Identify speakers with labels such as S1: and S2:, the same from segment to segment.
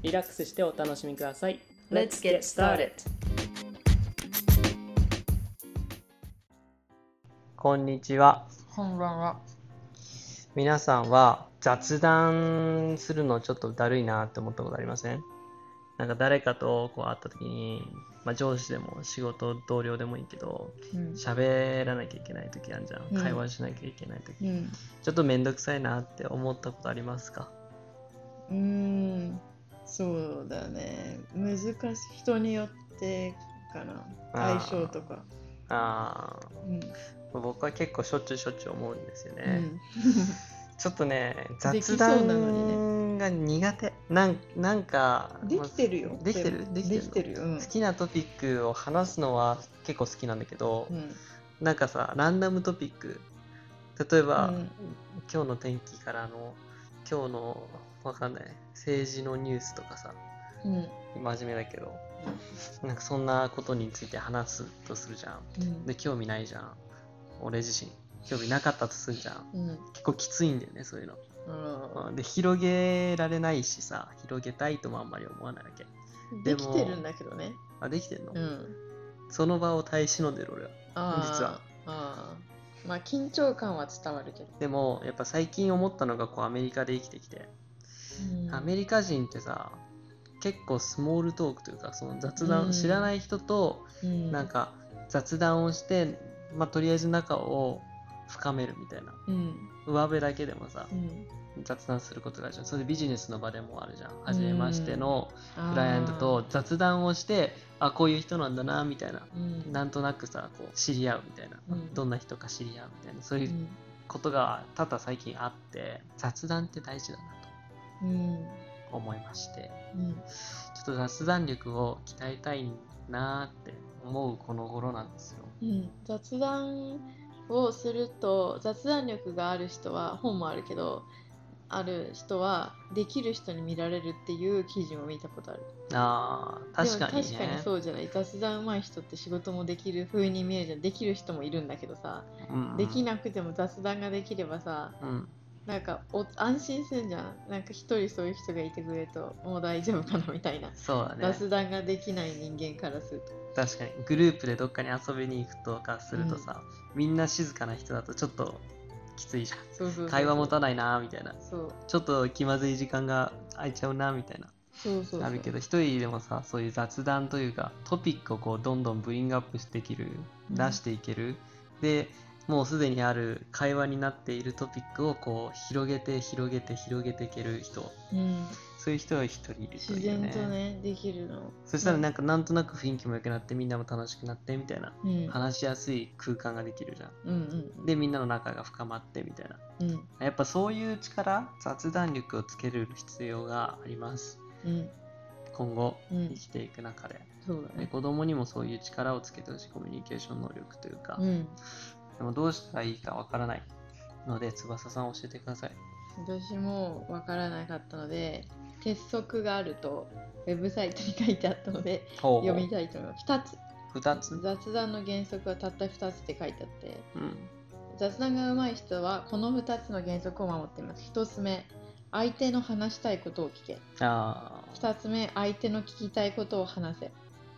S1: リラックスしてお楽しみください。
S2: Let's get started.
S1: こんにちは。
S2: こんばんは。
S1: 皆さんは雑談するのちょっとだるいなって思ったことありません？なんか誰かとこう会った時に、まあ、上司でも仕事同僚でもいいけど
S2: うん。
S1: 喋らなきゃいけない時あるじゃん、
S2: うん。
S1: 会話しなきゃいけない時、
S2: うん。
S1: ちょっとめんどくさいなって思ったことありますか？
S3: うーんそうだね。難しい。人によってかな。相性とか。
S1: あ
S3: うん、
S1: あ僕は結構しょっちゅうしょっちゅう思うんですよ
S3: う
S1: ね、
S3: ん、
S1: ちょっとね雑
S3: うなのに
S1: 談が苦手。なんなんか
S3: できてるよ。
S1: できてるできてる
S3: できてるよ、うん。
S1: 好きなトピックを話すのは結構好きなんだけど、
S3: うん。
S1: なんかさランダムトピック。例えば、
S3: うん。
S1: 今日の天気からの今日のわかんない。政治のニュースとかさ。
S3: うん。
S1: 真面目だけど。なんかそんなことについて話すとするじゃん。
S3: うん。
S1: で興味ないじゃん。俺自身。興味なかったとするじゃん。
S3: うん。
S1: 結構きついんだよねそういうの。
S3: あ
S1: うん。で広げられないしさ広げたいともあんまり思わないわけ。
S3: ー
S1: で
S3: きてるんだけどね。
S1: あできてんの、
S3: うん。
S1: その場を耐え忍んでる俺は。実は。
S3: まあ緊張感は伝わるけど、
S1: でもやっぱ最近思ったのがこうアメリカで生きてきて、
S3: うん。
S1: アメリカ人ってさ結構スモールトークというかその雑談、
S3: うん。
S1: 知らない人と
S3: うん。
S1: なんか雑談をして、まあ、とりあえず仲を深めるみたいな。
S3: うん。
S1: 上辺だけでもさ
S3: うん。
S1: 雑談することがあるじゃん。それでビジネスの場でもあるじゃん。初めましてのクライアントと雑談をしてあこういう人なんだなみたいな。
S3: うん。
S1: なんとなくさこう知り合うみたいな、
S3: うん。
S1: どんな人か知り合うみたいな。そういう
S3: うん。
S1: ことが多々最近あって雑談って大事だな思いまして。
S3: うん
S1: ちょっと雑談力を鍛えたいなって思うこの頃なんですよ。
S3: うん、雑談をすると雑談力がある人は本もあるけどある人はできる人に見られるっていう記事を見たことある。
S1: あー確かにね。
S3: 確かにそうじゃない。雑談上手い人って仕事もできる風に見えるじゃん。できる人もいるんだけどさ、
S1: うんうん。
S3: できなくても雑談ができればさ
S1: うん
S3: なんかお安心するんじゃん。なんか一人そういう人がいてくれるともう大丈夫かなみたいな、
S1: そうだね。
S3: 雑談ができない人間からすると。
S1: 確かに。グループでどっかに遊びに行くとかするとさ、みんな静かな人だとちょっときついじゃん。
S3: そうそうそうそう。
S1: 会話持たないなみたいな。
S3: そう。
S1: ちょっと気まずい時間が空いちゃうなみたいな。
S3: そうそうそう。
S1: あるけど一人でもさそういう雑談というかトピックをこうどんどんブリングアップしていける
S3: うん。
S1: 出していける、でもうすでにある会話になっているトピックをこう広げて広げて広げていける人。
S3: うん。
S1: そういう人が一人いると
S3: 自
S1: いう
S3: 然とねできるの。
S1: そしたらなんかなんとなく雰囲気も良くなってみんなも楽しくなってみたいな
S3: うん。
S1: 話しやすい空間ができるじゃん。
S3: うんうん
S1: でみんなの仲が深まってみたいな。
S3: うん。
S1: やっぱそういう力雑談力をつける必要があります。
S3: うん。
S1: 今後
S3: うん。
S1: 生きていく中で。で
S3: そうだね。
S1: 子供にもそういう力をつけてほしい。コミュニケーション能力というか、
S3: うん
S1: でもどうしたらいいかわからないので翼さん教えてください。
S3: 私も分からなかったので鉄則があるとウェブサイトに書いてあったので
S1: ほ
S3: 読みたいと思います。2つ。
S1: 2つ？
S3: 雑談の原則はたった2つって書いてあって
S1: うん。
S3: 雑談が上手い人はこの2つの原則を守っています。1つ目相手の話したいことを聞け。
S1: ああ
S3: 2つ目相手の聞きたいことを話せ。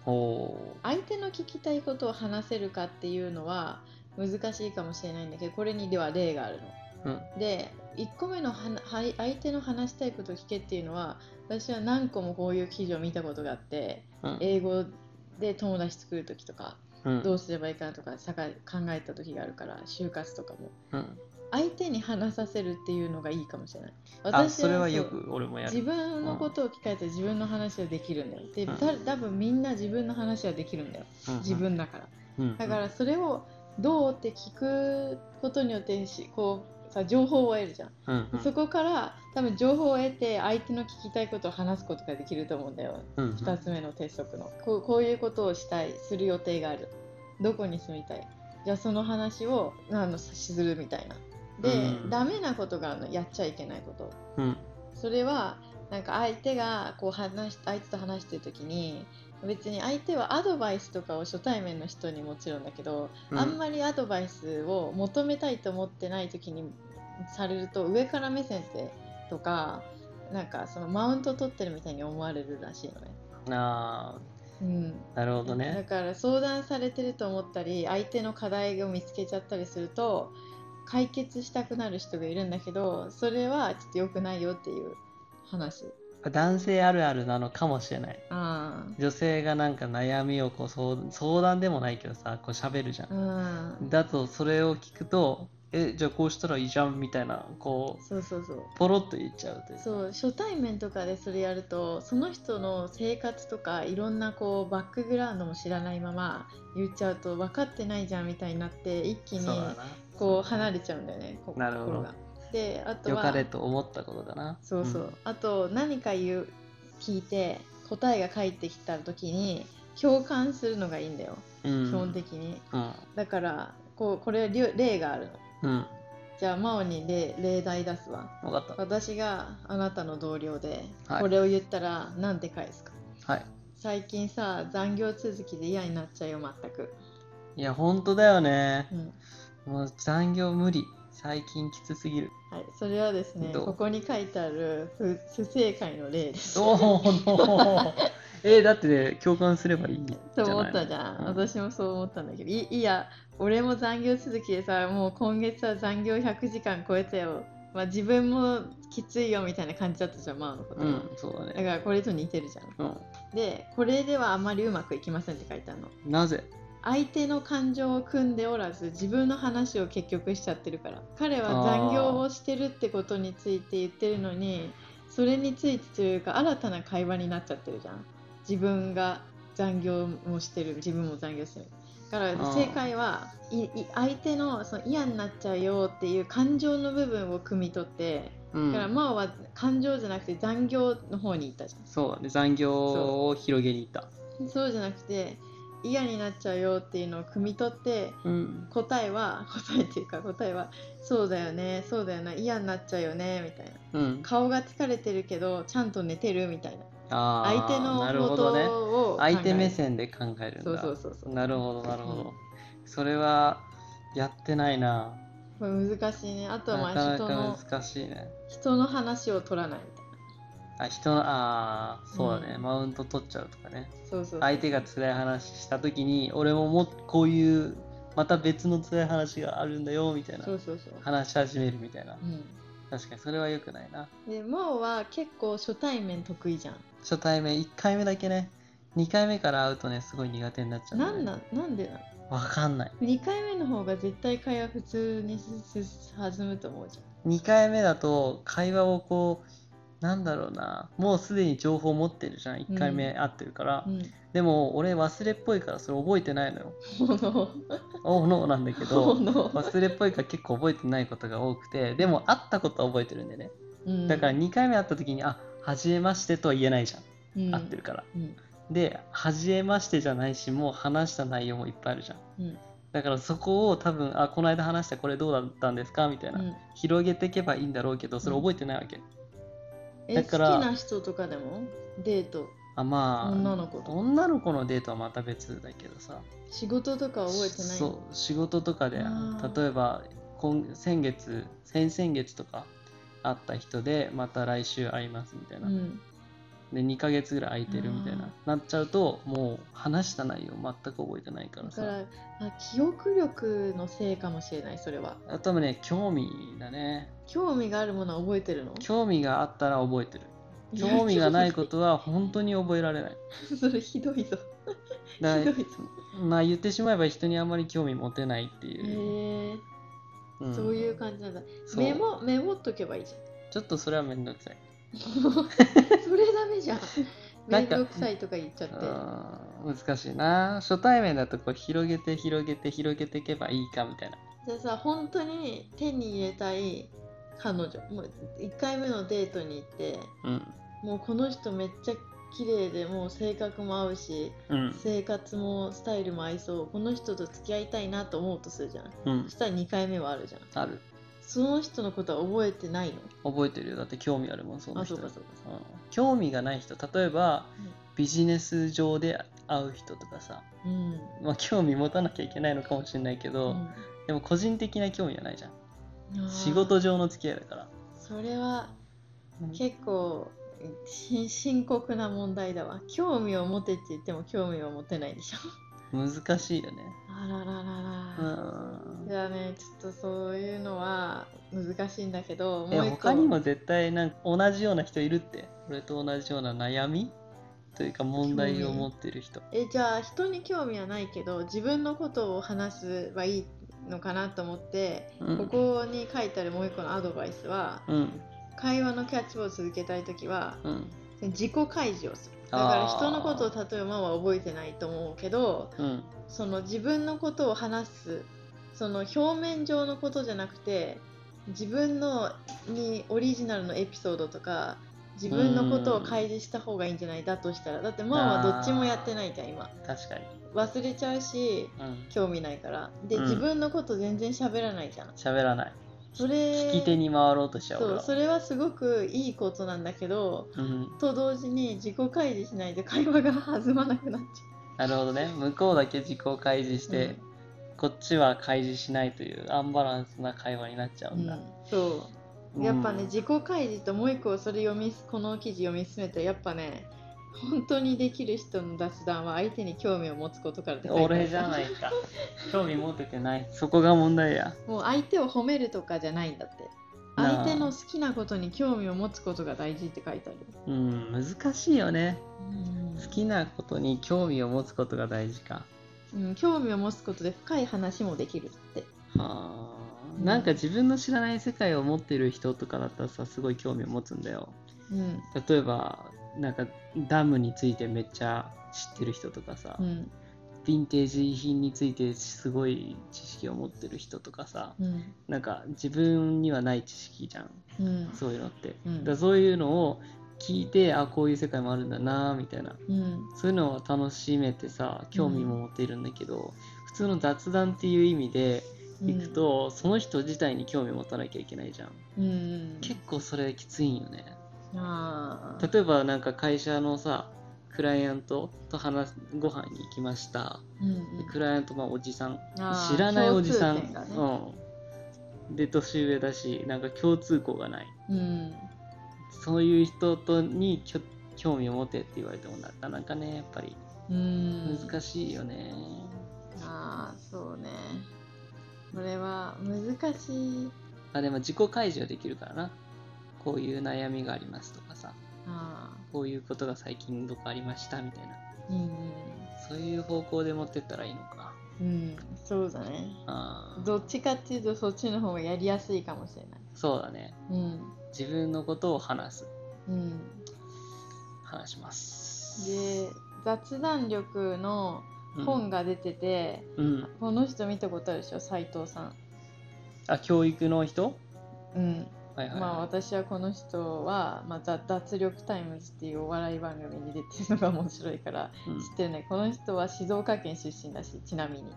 S1: ほ
S3: 相手の聞きたいことを話せるかっていうのは難しいかもしれないんだけどこれにでは例があるの。
S1: ううん。
S3: で1個目のはなはい相手の話したいことを聞けっていうのは私は何個もこういう記事を見たことがあって
S1: うん。
S3: 英語で友達作る時とか
S1: うん。
S3: どうすればいいかなとか考えた時があるから就活とかも。
S1: うん。
S3: 相手に話させるっていうのがいいかもしれない。
S1: あそれはよく俺もや
S3: 自
S1: る
S3: 分のことを聞かれたら自分の話はできるんだよ。で、
S1: うん。
S3: た多分みんな自分の話はできるんだよ。自分だから。
S1: うん。
S3: だからそれをどうって聞くことによってしこうさ情報を得るじゃん、
S1: うんうん。
S3: そこから多分情報を得て相手の聞きたいことを話すことができると思うんだよ。
S1: うんうん。
S3: 2つ目の鉄則の。こうこういうことをしたいする予定がある。どこに住みたい。じゃあその話をあのするみたいな。で、
S1: うん。
S3: ダメなことがあるのやっちゃいけないこと。
S1: うん。
S3: それはなんか相手がこう話し相手と話してる時に別に相手はアドバイスとかを初対面の人にもちろんだけど、
S1: うん
S3: あんまりアドバイスを求めたいと思ってない時にされると上から目線ってとかなんかそのマウント取ってるみたいに思われるらしいのね。
S1: あ
S3: うん、
S1: ーなるほど
S3: だ
S1: ね
S3: から相談されてると思ったり相手の課題を見つけちゃったりすると解決したくなる人がいるんだけどそれはちょっと良くないよっていう話。
S1: 男性あるあるなのかもしれない。
S3: あ
S1: 女性がなんか悩みをこう相相談でもないけどさこう喋るじゃ
S3: あ
S1: ん。
S3: うん。
S1: だとそれを聞くとえじゃあこうしたらいいじゃんみたいなこう
S3: そうそうそう。
S1: ポロッと言っちゃうという。
S3: そう初対面とかでそれやるとその人の生活とかいろんなこうバックグラウンドも知らないまま言っちゃうと分かってないじゃんみたいになって一気にこう離れちゃうんだよねこ
S1: なるほど。
S3: 心が。であとは
S1: よかれと思ったことだな。
S3: そうそう、あと何か言う聞いて答えが返ってきた時に共感するのがいいんだよ、
S1: うん、
S3: 基本的に。
S1: うん。
S3: だからこうこれ例例があるの。
S1: うん。
S3: じゃあ真央に例例題出すわ。
S1: 分かった。
S3: 私があなたの同僚で、
S1: はい。
S3: これを言ったら何て返すか。
S1: はい。
S3: 最近さ残業続きで嫌になっちゃうよ全く、
S1: いや本当だよね。
S3: うん。
S1: もう残業無理。最近きつすぎる
S3: はい、それはですねここに書いてある不不正解の例です。
S1: おお えだってね共感すればいい
S3: と思ったじゃん、
S1: うん。
S3: 私もそう思ったんだけどいいいや俺も残業続きでさもう今月は残業100時間超えたよ、まあ、自分もきついよみたいな感じだったじゃんマオのこと、
S1: うんそうだね。
S3: だからこれと似てるじゃん。
S1: うん。
S3: でこれではあまりうまくいきませんって書いてあるの。
S1: なぜ？
S3: 相手の感情を汲んでおらず自分の話を結局しちゃってるから。彼は残業をしてるってことについて言ってるのにそれについてというか新たな会話になっちゃってるじゃん。自分が残業もしてる。自分も残業してる。だから
S1: ー。
S3: 正解はいい相手のその嫌になっちゃうよっていう感情の部分を汲み取って
S1: うん。
S3: だから真央は感情じゃなくて残業の方に行ったじゃん。
S1: そうだね。残業を広げに行った。
S3: そうじゃなくて嫌になっちゃうよっていうのを汲み取って
S1: うん。
S3: 答えは 答えっていうか答えはそうだよねそうだよな嫌になっちゃうよねみたいな。
S1: うん。
S3: 顔が疲れてるけどちゃんと寝てるみたいな。相手のことを考え
S1: 相手目線で考えるんだ。
S3: そうそうそうそう。
S1: なるほどなるほど、
S3: うん。
S1: それはやってないな。
S3: これ難しいね。あとはまあ人の
S1: か難しいね。
S3: 人の話を取らないみたいな
S1: あ人のああそうだね、
S3: うん。
S1: マウント取っちゃうとかね。
S3: そうそう
S1: 相手が辛い話した時に俺ももっこういうまた別の辛い話があるんだよみたいな
S3: そうそうそう。
S1: 話し始めるみたいな。
S3: うん。
S1: 確かにそれは良くないな。
S3: で真央は結構初対面得意じゃん。
S1: 初対面1回目だけね。2回目から会うとねすごい苦手になっちゃうんだよね。
S3: なんなんなんでなの？
S1: わかんない。
S3: 2回目の方が絶対会話普通に弾むと思うじ
S1: 2回目だと会話をこうなんだろうな。もうすでに情報持ってるじゃん。1回目会ってるから、
S3: うん。
S1: でも俺忘れっぽいからそれ覚えてないのよ。
S3: もの
S1: おなんだけど忘れっぽいから結構覚えてないことが多くて。でも会ったことは覚えてるんでね。
S3: うん。
S1: だから2回目会った時にあ初めましてとは言えないじゃん、
S3: うん。
S1: 会ってるから。
S3: うん。
S1: で初めましてじゃないしもう話した内容もいっぱいあるじゃん。
S3: うん。
S1: だからそこを多分あこの間話したこれどうだったんですか？みたいな、
S3: うん。
S1: 広げていけばいいんだろうけどそれ覚えてないわけ、
S3: え
S1: だから
S3: 好きな人とかでも？デート。
S1: あまあ
S3: 女の子と
S1: 女の子のデートはまた別だけどさ。
S3: 仕事とか覚えてない？
S1: そう仕事とかで例えば今先月先々月とか会った人でまた来週会いますみたいな、
S3: うん
S1: で2ヶ月ぐらい空いてるみたい
S3: あ
S1: ななっちゃうともう話した内容全く覚えてないからさ。
S3: だからあ記憶力のせいかもしれないそれは。
S1: あとはね興味だね。
S3: 興味があるものは覚えてるの？
S1: 興味があったら覚えてる。興味がないことは本当に覚えられない。
S3: それひどいぞ。
S1: だ
S3: ひどいぞ。
S1: まあ言ってしまえば人にあんまり興味持てないって
S3: へ
S1: いう。
S3: え。
S1: うん。
S3: そういう感じなんだ。メモメモっとけばいいじ
S1: ちょっとそれはめんどくさい。
S3: ゃん それダメじゃん。
S1: なんか
S3: めんどくさいとか言っちゃって。
S1: うん難しいな。初対面だとこう広げて広げて広げていけばいいかみたいな。
S3: じゃあさ本当に手に入れたい彼女。もう1回目のデートに行って
S1: うん。
S3: もうこの人めっちゃ綺麗でもう性格も合うし
S1: うん。
S3: 生活もスタイルも合いそう。この人と付き合いたいなと思うとするじゃん。
S1: うん。
S3: そしたら2回目はあるじゃん。
S1: ある
S3: その人のことは覚えてないの？
S1: 覚えてるよ。だって興味あるもんその人。
S3: あそうかそうかそう
S1: うん。興味がない人例えば、
S3: うん
S1: ビジネス上で会う人とかさ、
S3: うん。
S1: まあ、興味持たなきゃいけないのかもしれないけど、
S3: うん。
S1: でも個人的な興味はないじゃん。仕事上の付き合いだから、
S3: それは
S1: うん。
S3: 結構し深刻な問題だわ。興味を持てって言っても興味を持てないでしょ
S1: 難しいよね。
S3: あららら
S1: う
S3: ら、
S1: ん。
S3: じゃあねちょっとそういうのは難しいんだけど
S1: え
S3: もう
S1: 他にも絶対なんか同じような人いるって？俺と同じような悩みというか問題を持ってる人。
S3: えじゃあ人に興味はないけど自分のことを話せばいいのかなと思って、
S1: うん。
S3: ここに書いてあるもう一個のアドバイスは
S1: うん。
S3: 会話のキャッチボールを続けたい時は
S1: うん。
S3: 自己開示をするだから人のことを例えばママは覚えてないと思うけど
S1: うん
S3: その自分のことを話すその表面上のことじゃなくて自分のにオリジナルのエピソードとか自分のことを開示した方がいいんじゃないだとしたらだってママはどっちもやってないじゃん今。
S1: 確かに。
S3: 忘れちゃうし
S1: うん。
S3: 興味ないから。で、
S1: うん。
S3: 自分のこと全然喋らないじゃん。
S1: 喋らない
S3: それ
S1: 聞き手に回ろうとしちゃう
S3: そうそれはすごくいいことなんだけど
S1: うん。
S3: と同時に自己開示しないと会話が弾まなくなっち
S1: なるほどね。向こうだけ自己開示して、
S3: うん。
S1: こっちは開示しないというアンバランスな会話になっちゃ
S3: ゃう、
S1: うんだ、
S3: そう。やっぱね、
S1: うん。
S3: 自己開示ともう一個それ読みこの記事読み進めてやっぱね本当にできる人の雑談は相手に興味を持つことからって書いてある
S1: 俺じゃないか。興味持ててない。そこが問題や。
S3: もう相手を褒めるとかじゃないんだって。相手の好きなことに興味を持つことが大事って書いてある。
S1: うん難しいよね。
S3: うん。
S1: 好きなことに興味を持つことが大事か。
S3: うん、興味を持つことで深い話もできるって。
S1: はあ。
S3: うん。
S1: なんか自分の知らない世界を持ってる人とかだったらさすごい興味を持つんだよ。
S3: うん。
S1: 例えばなんかダムについてめっちゃ知ってる人とかさ、
S3: うん。
S1: ヴィンテージ品についてすごい知識を持ってる人とかさ
S3: うん。
S1: なんか自分にはない知識じゃん
S3: うん。
S1: そういうのって、
S3: うん。
S1: だそういうのを聞いてあこういう世界もあるんだなみたいな。
S3: うん。
S1: そういうのを楽しめてさ興味も持てるんだけど、普通の雑談っていう意味でいくと、その人自体に興味を持たなきゃいけないじゃん
S3: うん。
S1: 結構それきついんよね例えばなんか会社のさクライアントと話すご飯に行きました。
S3: うん
S1: でクライアントまあおじさん。知らないおじさん、
S3: ね。
S1: うん。で年上だしなんか共通項がない。
S3: うん。
S1: そういう人とにきょ興味を持てって言われてもなかなかねやっぱり
S3: うん。
S1: 難しいよね、
S3: ああそうね。これは難しい。
S1: あでも自己開示はできるからなこういう悩みがありますとかさ
S3: あ
S1: こういうことが最近どこありましたみたいな。
S3: ーうん
S1: そういう方向で持ってったらいいのか。
S3: うんそうだね。どっちかっていうとそっちの方がやりやすいかもしれない。
S1: そうだね。
S3: うん。
S1: 自分のことを話す。
S3: うん。
S1: 話します。
S3: で雑談力の本が出てて、
S1: うん、うん。
S3: この人見たことあるでしょ？斉藤さん。
S1: あ教育の人？
S3: うん
S1: はいはい、はい。
S3: まあ私はこの人は、まあ、ザ脱力タイムズっていうお笑い番組に出てるのが面白いから
S1: うん。
S3: 知ってるね。この人は静岡県出身だしちなみに。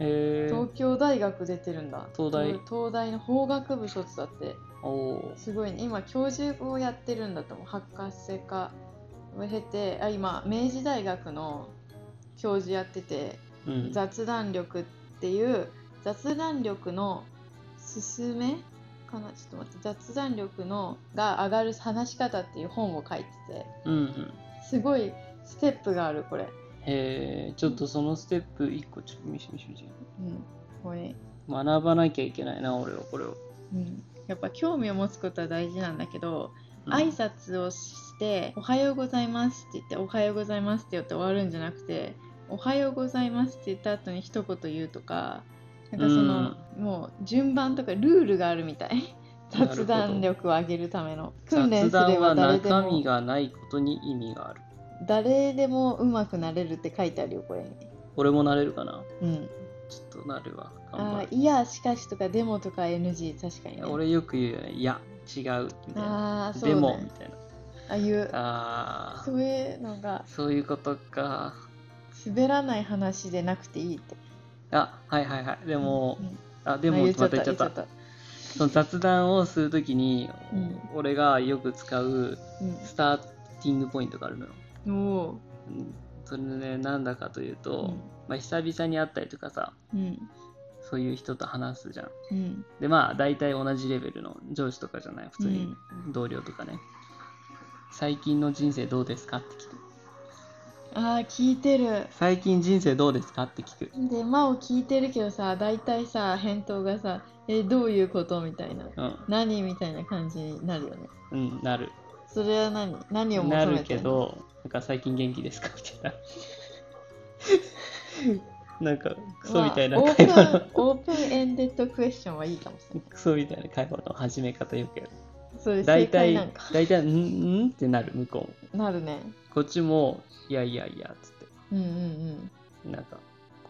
S3: 東京大学出てるんだ。
S1: 東大。
S3: 東東大の法学部卒だって。すごいね。今教授をやってるんだと思う。博士課を経てあ今明治大学の教授やってて
S1: うん。
S3: 雑談力っていう雑談力の進めかなちょっと待って雑談力のが上がる話し方っていう本を書いてて
S1: うんうん。
S3: すごいステップがあるこれ、
S1: へえちょっとそのステップ1個ちょっと見せて見せて見せて
S3: うんこれ。
S1: 学ばなきゃいけないな俺はこれを、
S3: うん、やっぱ興味を持つことは大事なんだけど、
S1: うん。
S3: 挨拶をして「おはようございます」って言って「おはようございます」って言って終わるんじゃなくて「おはようございます」って言った後に一言言うとかなんかその、もう順番とかルールがあるみたい。雑談力を上げるための。訓練すれば誰でも
S1: 中身がないことに意味がある？
S3: 誰でも上手くなれるって書いてあるよこれ。に
S1: 俺もなれるかな？
S3: うん。
S1: ちょっとなるわ
S3: あーいやしかしとかでもとか NG 確かに、ね、
S1: 俺よく言うよねいや違うみたいな。
S3: ああそう
S1: でもみ
S3: ね
S1: たいな。
S3: ああいう。
S1: あー。
S3: そういうのが。
S1: そういうことか。
S3: 滑らない話でなくていいって
S1: あはいはいはい。でも、
S3: うん。
S1: あでもま
S3: ったた言っちゃ
S1: 言った。その雑談をするときに、
S3: うん。
S1: 俺がよく使う
S3: う
S1: スターティングポイントがあるのよ、うん、それねなんだかというと、
S3: うん。
S1: まあ、久々に会ったりとかさ
S3: うん。
S1: そういう人と話すじゃん。
S3: うん。
S1: でまあ大体同じレベルの上司とかじゃない？普通に
S3: うん。
S1: 同僚とかね、最近の人生どうですか？って聞く
S3: ああ聞いてる。
S1: 最近人生どうですか？って聞く。
S3: で真央聞いてるけどさ大体さ返答がさえどういうこと？みたいな。
S1: うん。
S3: 何みたいな感じになるよね。
S1: うんなる。
S3: それは何？何を求
S1: なる
S3: めてんの？
S1: けどなんか最近元気ですか？みたいな。なんかクソみたいな
S3: まあ
S1: 会話の、
S3: オープンオープンエンデッドクエスチョンはいいかもしれない。
S1: クソみたいな会話の始め方よくやる。
S3: それ正
S1: 大体
S3: 解なんか。
S1: 大体んん？ってなる向こうも。
S3: なるね
S1: こっちもいやいやいやつって。
S3: うんうんうん。
S1: なんか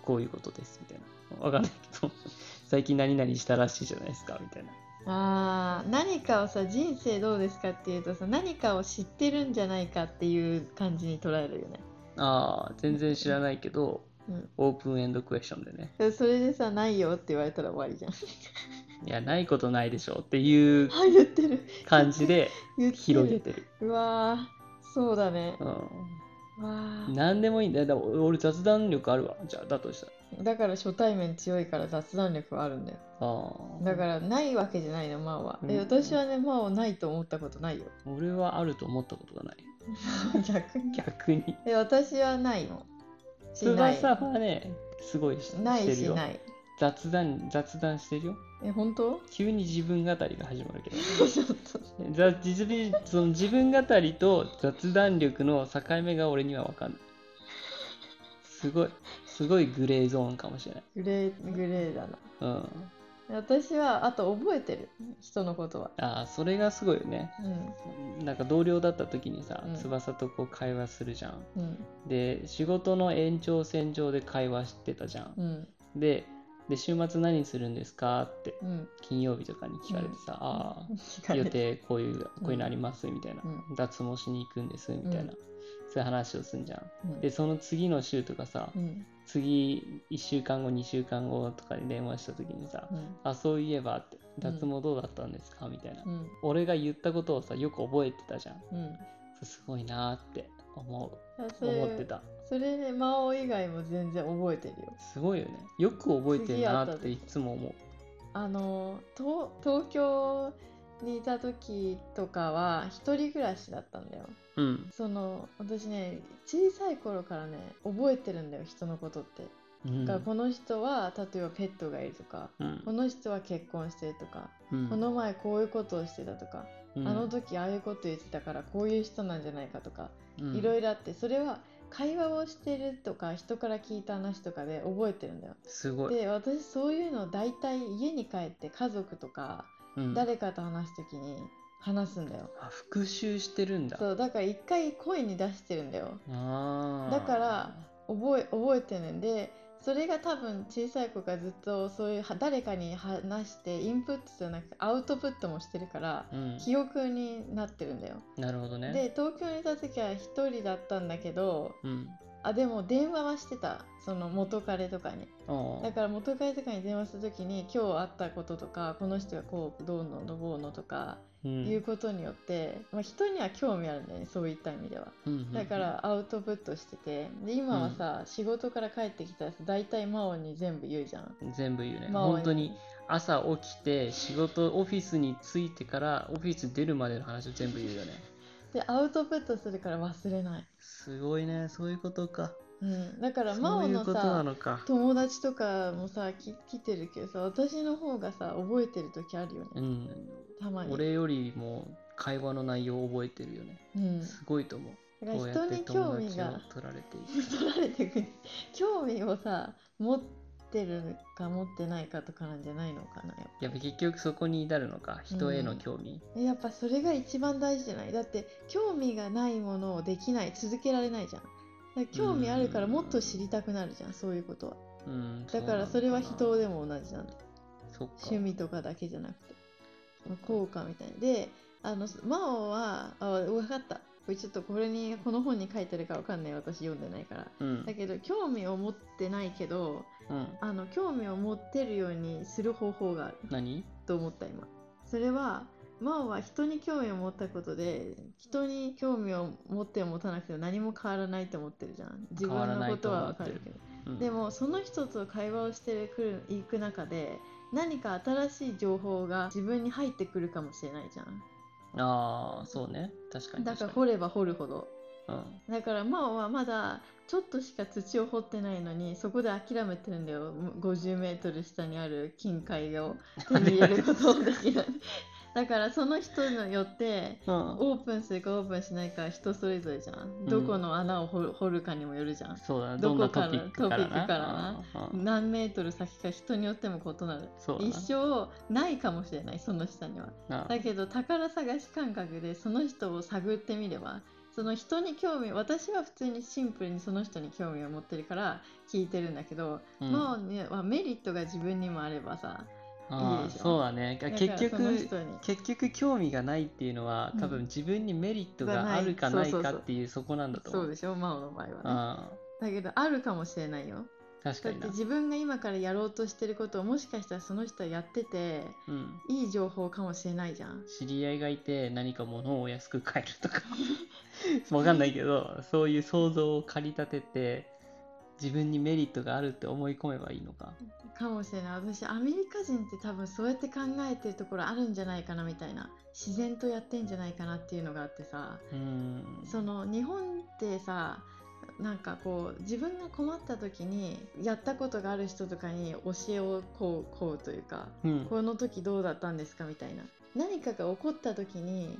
S1: こういうことですみたいな。わかんないけど 最近何々したらしいじゃないですかみたいな。
S3: あー何かをさ人生どうですかっていうとさ何かを知ってるんじゃないかっていう感じに捉えるよね、
S1: ああ全然知らないけど
S3: うん、
S1: オープンエンドクエスチョンでね。
S3: でそれでさないよって言われたら終わりじゃん。
S1: いやないことないでしょっていう感じで広げてる、
S3: うわーそうだね。
S1: う
S3: わ
S1: ん、何でもいいんだよ。だから俺雑談力あるわ。じゃあだとしたら。
S3: ーだから初対面強いから雑談力はあるんだよ。
S1: ああ。
S3: だからないわけじゃないのマオは、え
S1: うん。
S3: 私はねマオないと思ったことないよ。
S1: 俺はあると思ったことがない
S3: 逆に。
S1: 逆に。
S3: え私はないの。しない。
S1: 翼はねすごいし
S3: ない
S1: してるよ。
S3: しない
S1: 雑談雑談してるよ。
S3: え本当？
S1: 急に自分語りが始まるけど。
S3: ちょっと。
S1: ざ自分その自分語りと雑談力の境目が俺には分かんない。すごいすごいグレーゾーンかもしれない。
S3: グレーグレーだな。
S1: うん。
S3: 私はあと覚えてる。人のことは。
S1: ああそれがすごいよね。
S3: うん。
S1: なんか同僚だった時にさ、
S3: うん。
S1: 翼とこう会話するじゃん。
S3: うん。
S1: で仕事の延長線上で会話してたじゃん、
S3: うん。
S1: でで週末何するんですか？って
S3: うん。
S1: 金曜日とかに聞かれてさ、ああ予定こういうこういうのありますみたいな、
S3: う
S1: 脱毛しに行くんですみたいな、
S3: うん。
S1: そういう話をするんじゃん。
S3: うん。
S1: でその次の週とかさ、
S3: うん。
S1: 次1週間後2週間後とかに電話した時にさ、
S3: うん
S1: あそういえばって脱毛どうだったんですか？みたいな、
S3: うん。
S1: 俺が言ったことをさよく覚えてたじゃん。
S3: うん。
S1: すごいなーって思
S3: うれ
S1: 思ってた。
S3: それね魔王以外も全然覚えてるよ。
S1: すごいよね。よく覚えてるな
S3: っ
S1: ていつも思う。
S3: あの東東京にいた時とかは一人暮らしだったんだよ。
S1: うん、
S3: その私ね小さい頃からね覚えてるんだよ人のことって。
S1: うん
S3: だからこの人は例えばペットがいるとか
S1: うん。
S3: この人は結婚してるとか、
S1: うん。
S3: この前こういうことをしてたとか、
S1: うん。
S3: あの時ああいうこと言ってたからこういう人なんじゃないかとか、
S1: うん。
S3: いろいろあってそれは会話をしてるとか人から聞いた話とかで覚えてるんだよ。
S1: すごい、
S3: で私そういうのを大体家に帰って家族とか
S1: うん。
S3: 誰かと話す時に話すんだよ、
S1: あ復習してるんだ。
S3: そうだから一回声に出してるんだよ。だから覚え覚えてるんでそれが多分小さい子がずっとそういうは誰かに話してインプットじゃなくてアウトプットもしてるから
S1: うん、
S3: 記憶になってるんだよ。
S1: なるほどね。
S3: で東京にいた時は一人だったんだけど
S1: うん。
S3: あでも電話はしてた。その元彼とかに。だから元彼とかに電話する時に今日あったこととかこの人がこうどうのどうのとか
S1: うん。
S3: いうことによって、まあ、人には興味あるんだよねそういった意味では。
S1: うん
S3: だからアウトプットしててで今はさ、仕事から帰ってきたらさ大体真央に全部言うじゃん。
S1: 全部言うね。
S3: まあ
S1: 本当に朝起きて仕事オフィスに着いてからオフィス出るまでの話を全部言うよね。
S3: でアウトプットするから忘れない、
S1: すごいねそういうことか
S3: うん、だから真央のさ友達とかもさき来てるけどさ私の方がさ覚えてる時あるよね、
S1: うん。
S3: たまに。
S1: 俺よりも会話の内容を覚えてるよね。
S3: うん、
S1: すごいと思う。
S3: 人に興味が
S1: 取られていく。
S3: 取られてくる。興味をさ持っってるか持ってないかとかなんじゃないのかなやっ
S1: やっぱ結局そこに至るのか。人への興味、
S3: ぱやっぱそれが一番大事じゃない？だって興味がないものをできない続けられないじゃん興味あるからもっと知りたくなるじゃんそういうことは。
S1: うん
S3: だからそれは人でも同じなんだ。趣味とかだけじゃなくて。まあ効果みたいにであの真央はあ分かった。これちょっとこれにこの本に書いてるか分かんない。私読んでないから。
S1: うん。
S3: だけど興味を持ってないけど
S1: うん。
S3: あの興味を持ってるようにする方法がある。
S1: 何？
S3: と思った今。それは真央は人に興味を持ったことで人に興味を持っても持たなくても何も変わらないと思ってるじゃん。自分のことは分かるけど。
S1: うん。
S3: でもその人と会話をしてくるいく中で何か新しい情報が自分に入ってくるかもしれないじゃん。
S1: ああそうね。確かに
S3: だから掘れば掘るほど。
S1: にうん。
S3: だから真央はまだちょっとしか土を掘ってないのにそこで諦めてるんだよ。50メートル下にある金塊を手に入れることをできないだからその人によって
S1: うん。
S3: オープンするかオープンしないかは人それぞれじゃん、
S1: ん
S3: どこの穴を掘るかにもよるじゃん。
S1: そうだね
S3: どこ
S1: からな。
S3: トピックからな。何メートル先か人によっても異なる。一生ないかもしれないその下には。
S1: な
S3: だけど宝探し感覚でその人を探ってみればその人に興味私は普通にシンプルにその人に興味を持ってるから聞いてるんだけど、
S1: うん。
S3: まあねはメリットが自分にもあればさ
S1: あそうだね。結局結局興味がないっていうのは
S3: うん。
S1: 多分自分にメリットがあるかないかっていうそこなんだと思う。
S3: そうでしょ真央の場合はね。
S1: あ
S3: だけどあるかもしれないよ。
S1: あ確かに。な
S3: だって自分が今からやろうとしてることをもしかしたらその人はやってて
S1: うん。
S3: いい情報かもしれないじゃん。
S1: 知り合いがいて何か物を安く買えるとか。わかんないけどそういう想像を駆り立てて自分にメリットがあるって思い込めばいいのか。
S3: かもしれない。私アメリカ人って多分そうやって考えてるところあるんじゃないかなみたいな。自然とやってんじゃないかなっていうのがあってさ。
S1: うん。
S3: その日本ってさなんかこう自分が困った時にやったことがある人とかに教えをこうこうというか
S1: うん。
S3: この時どうだったんですかみたいな。何かが起こった時に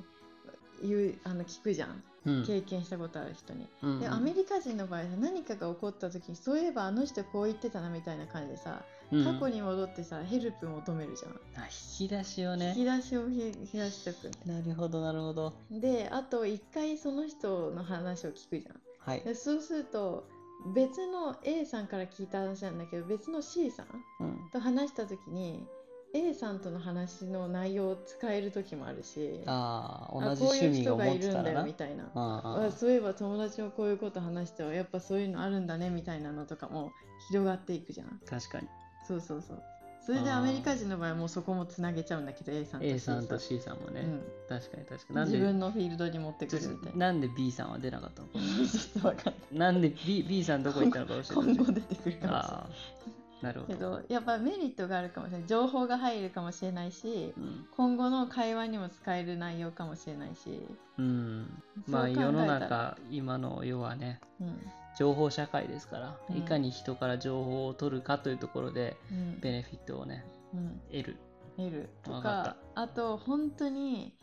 S3: 言うあの聞くじゃん。
S1: うん。
S3: 経験したことある人に。
S1: うん
S3: でアメリカ人の場合さ何かが起こった時にそういえばあの人こう言ってたなみたいな感じでさ
S1: うん。
S3: 過去に戻ってさヘルプ求めるじゃん、
S1: あ引き出しをね。
S3: 引き出しをひ引き出しとく。
S1: なるほどなるほど。
S3: であと一回その人の話を聞くじゃん。
S1: はい。
S3: でそうすると別の A さんから聞いた話なんだけど別の C さん
S1: うん。
S3: と話した時に A さんとの話の内容を使える時もあるし
S1: あ同じ
S3: こういう人
S1: 趣味を持
S3: がいるんだ
S1: ってたらな。
S3: よみたいな
S1: あ
S3: あそういえば友達もこういうこと話してはやっぱそういうのあるんだねみたいなのとかも広がっていくじゃん。
S1: あ確かに。
S3: そうそうそう。それでアメリカ人の場合はもうそこもつなげちゃうんだけど A さんと C さ
S1: A さんと C さん。もね、
S3: うん。
S1: 確かに確かに。
S3: 自分のフィールドに持ってくるみたいな。
S1: なんで B さんは出なかったのか
S3: ちょっとわかんない
S1: なんで B, B さんどこ行ったのか教えて
S3: 今後出てくるかもしれない
S1: なるほ
S3: け
S1: ど、
S3: どやっぱメリットがあるかもしれない。情報が入るかもしれないし
S1: うん。
S3: 今後の会話にも使える内容かもしれないし、
S1: うん、まあ世の中今の世はね
S3: うん。
S1: 情報社会ですから、
S3: うん。
S1: いかに人から情報を取るかというところで
S3: うん。
S1: ベネフィットをね
S3: うん、
S1: 得る。
S3: 得る。と
S1: わか
S3: かあと本当に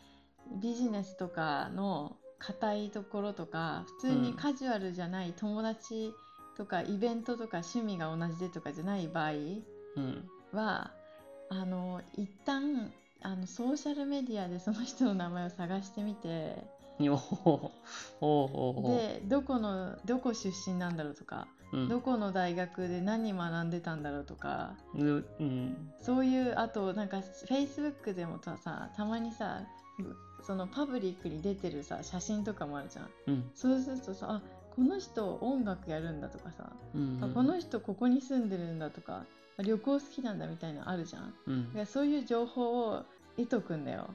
S3: ビジネスとかの硬いところとか普通にカジュアルじゃない友達とかイベントとか趣味が同じでとかじゃない場合
S1: うん。
S3: はあの一旦あのソーシャルメディアでその人の名前を探してみて
S1: おおおおお
S3: でどこのどこ出身なんだろうとか、
S1: うん。
S3: どこの大学で何学んでたんだろうとか
S1: ううん。
S3: そういうあとなんか Facebook でもささたまにさそのパブリックに出てるさ写真とかもあるじゃん。
S1: うん。
S3: そうするとさあこの人音楽やるんだとかさ、
S1: うん
S3: あこの人ここに住んでるんだとかあ旅行好きなんだみたいなのあるじゃん。
S1: うん。
S3: だからそういう情報を得とくんだよ。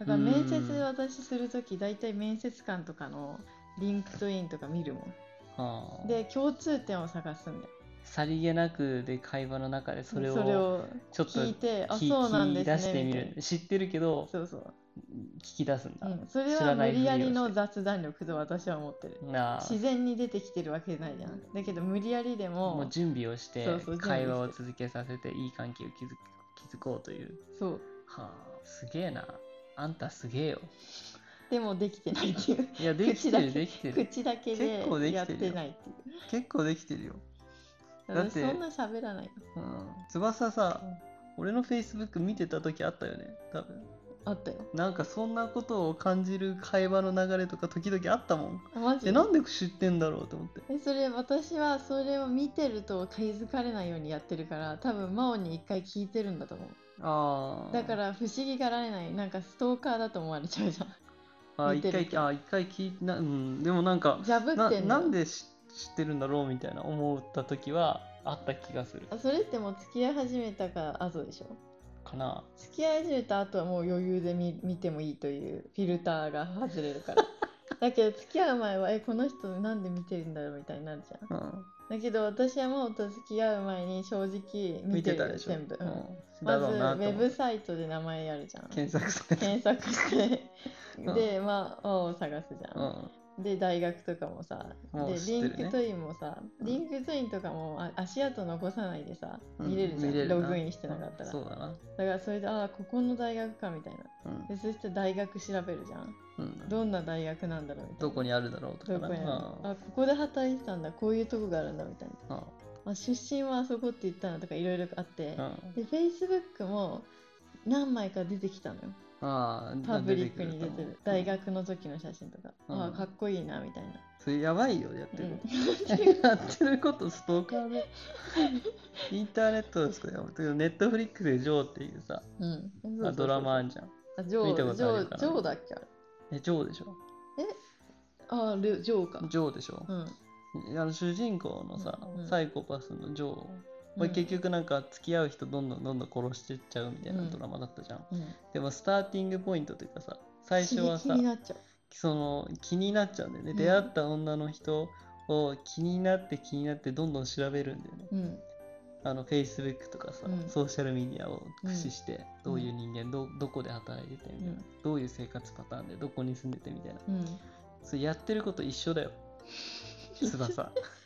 S3: だから面接私するとき大体面接官とかのリンクトインとか見るもん。
S1: はあ。
S3: で共通点を探すんだよ。
S1: さりげなくで会話の中でそれをちょっと
S3: 聞いてあ
S1: 聞
S3: そうなん
S1: 聞き出してみ
S3: ですね
S1: 知ってるけど
S3: そうそう、
S1: 聞き出すんだ、
S3: うん、それは無理や
S1: ふり
S3: の雑談力と私は思ってる。自然に出てきてるわけじゃないじゃん。だけど無理やりでも
S1: もう準備をして会話を続けさせていい関係を築く築こうという。
S3: そう。
S1: はあすげえな。あんたすげえよ。
S3: でもできてないっていう。
S1: いやできてる
S3: 口だけ
S1: できてる。
S3: 口だけで
S1: 結構できてるよ。
S3: やってないっていう。
S1: 結構できてるよ。だって
S3: 私そんな喋らない。よ
S1: うん、翼さ俺のフェイスブック見てた時あったよね多分
S3: あったよ。
S1: なんかそんなことを感じる会話の流れとか時々あったもん。
S3: あマジ
S1: えなんで知ってんだろうと思って。
S3: えそれ私はそれを見てると気づかれないようにやってるから多分真央に一回聞いてるんだと思う。
S1: ああ
S3: だから不思議がられない。なんかストーカーだと思われちゃうじゃん。
S1: あ一回あ一回聞いてなうん。でもなんか
S3: ジャブ
S1: な
S3: ってんの
S1: なんで知知ってるんだろうみたいな思った時はあった気がする。
S3: あそれってもう付き合い始めたから後でしょ
S1: かな。
S3: 付き合い始めた後はもう余裕で見見てもいいというフィルターが外れるから。だけど付き合う前はえこの人なんで見てるんだろうみたいになるじゃん。
S1: うん。
S3: だけど私はもうと付き合う前に正直見
S1: 見
S3: てる
S1: てたでしょ？
S3: 全部、うん。
S1: うん。
S3: まずウェブサイトで名前やるじゃん。
S1: 検索されて。
S3: 検索して。
S1: うん。
S3: でまあを探すじゃ、
S1: うんん
S3: で大学とかもさでリンクトインもさ、リンクトインとかもあ足跡残さないでさ
S1: うん。
S3: 見れるじゃん、ログインしてなかったら、
S1: そうだな。
S3: だからそれでああここの大学かみたいな。
S1: うん。
S3: でそして大学調べるじゃん。
S1: うん。
S3: どんな大学なんだろうみたいな。
S1: どこにあるだろうとか
S3: こにああここで働いてたんだ。こういうとこがあるんだみたいな。
S1: うん。
S3: あ出身はあそこって言ったのとかいろいろあって、
S1: うん。
S3: で Facebook も何枚か出てきたのよ
S1: ああ
S3: パブリックに出てる。大
S1: 学
S3: 学の時の写真とか、
S1: うん。
S3: ああかっこいいなみたいな、
S1: それやばいよやってるこ
S3: うん。
S1: と やってることストーカーでインターネットですかよ。ネットフリックスでジョーっていうさ
S3: うん、
S1: あドラマあんじゃん。
S3: あジョ
S1: 見たことある
S3: ジョーだっけ？
S1: えジョーでしょ。
S3: あルジョーか。
S1: ジョーでしょ。
S3: うん。
S1: あの主人公のさ
S3: うんうん。
S1: サイコパスのジョーこれ結局なんか付き合う人どんどんどんどん殺してっちゃうみたいな
S3: うん。
S1: ドラマだったじゃん、
S3: うん、
S1: でもスターティングポイントというかさ最初はさその気になっちゃうんだよね、
S3: うん。
S1: 出会った女の人を気になって気になってどんどん調べるんだよね。
S3: うん。
S1: あの Facebook とかさ、
S3: うん。
S1: ソーシャルメディアを駆使して、どういう人間どどこで働いててみたいな、
S3: うん。
S1: どういう生活パターンでどこに住んでてみたいな。
S3: うん。
S1: それやってること一緒だよ。翼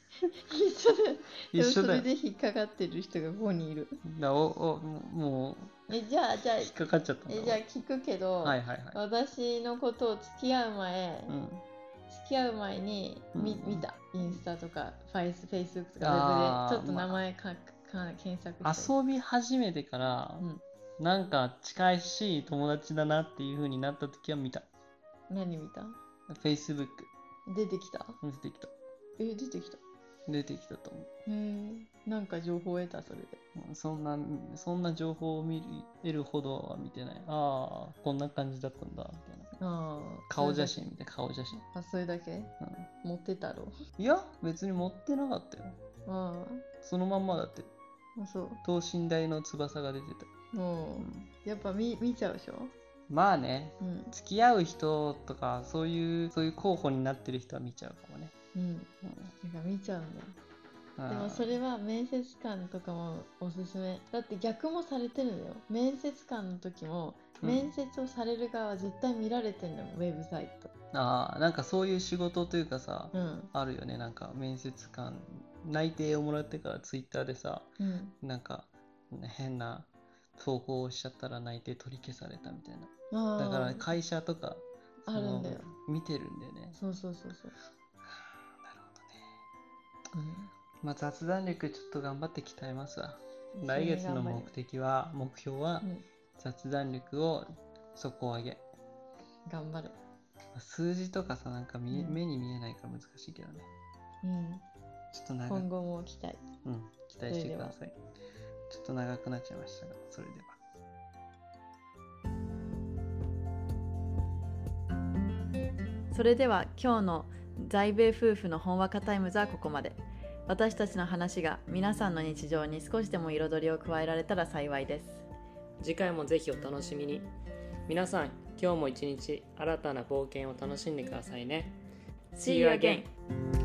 S3: 一緒でも
S1: 一緒だよ
S3: それで引っかかってる人が5人いる。
S1: だおおもうも
S3: えじゃあじゃあ
S1: う引っかかっちゃったんだ。
S3: えじゃあ聞くけど、
S1: はいはいはい、
S3: 私のことを付き合う前、
S1: うん、
S3: 付き合う前に見,、
S1: うん
S3: 見た。インスタとかファイスフェイスブックとかでちょっと名前か、か検索して。
S1: 遊び始めてから、
S3: うん、
S1: なんか近しい友達だなっていう風になった時は見た。
S3: 何見た
S1: ？Facebook
S3: 出てきた？
S1: 出てきた。
S3: え出てきた
S1: 出てきたと思う。
S3: へえんか情報を得たそれで。
S1: うんそんなそんな情報を見る得るほどは見てない。ああこんな感じだったんだみたいな。
S3: ああ
S1: 顔写真見て顔写真、
S3: あそれだけ？
S1: うん、
S3: 持ってたろ？
S1: いや別に持ってなかったよ。
S3: あ
S1: そのまんまだって。
S3: ああそう。
S1: 等身大の翼が出てた、
S3: も
S1: うん。
S3: うやっぱ見見ちゃうでしょ？
S1: まあね。
S3: うん。
S1: 付き合う人とかそういうそういう候補になってる人は見ちゃうかもね、
S3: うん見ちゃうんだ。よでもそれは面接官とかもおすすめ。だって逆もされてるんだよ。面接官の時も
S1: うん。
S3: 面接をされる側は絶対見られてんだもん、ウェブサイト。
S1: あーなんかそういう仕事というかさ、
S3: うん。
S1: あるよね。なんか面接官内定をもらってからツイッターでさ
S3: うん。
S1: なんか変な投稿をしちゃったら内定取り消されたみたいな。
S3: あ
S1: だから
S3: ー
S1: 会社とか
S3: あるんだよ。
S1: 見てるんだよね。
S3: そうそうそうそう、
S1: ほどねまあ雑談力ちょっと頑張って鍛えますわ。
S3: うん
S1: 来月の目的は目標は
S3: うん。
S1: 雑談力を底上げ。
S3: 頑張れ
S1: 数字とかさなんか見え
S3: うん。
S1: 目に見えないから難しいけどね。
S3: うん。
S1: ちょっと長く、
S3: 今後も期待。
S1: うん、期待してください。ちょっと長くなっちゃいましたがそれでは。
S2: それでは今日の在米夫婦のほんわかタイムズはここまで。私たちの話が皆さんの日常に少しでも彩りを加えられたら幸いです。
S1: 次回もぜひお楽しみに。皆さん今日も一日新たな冒険を楽しんでくださいね。
S2: See you again!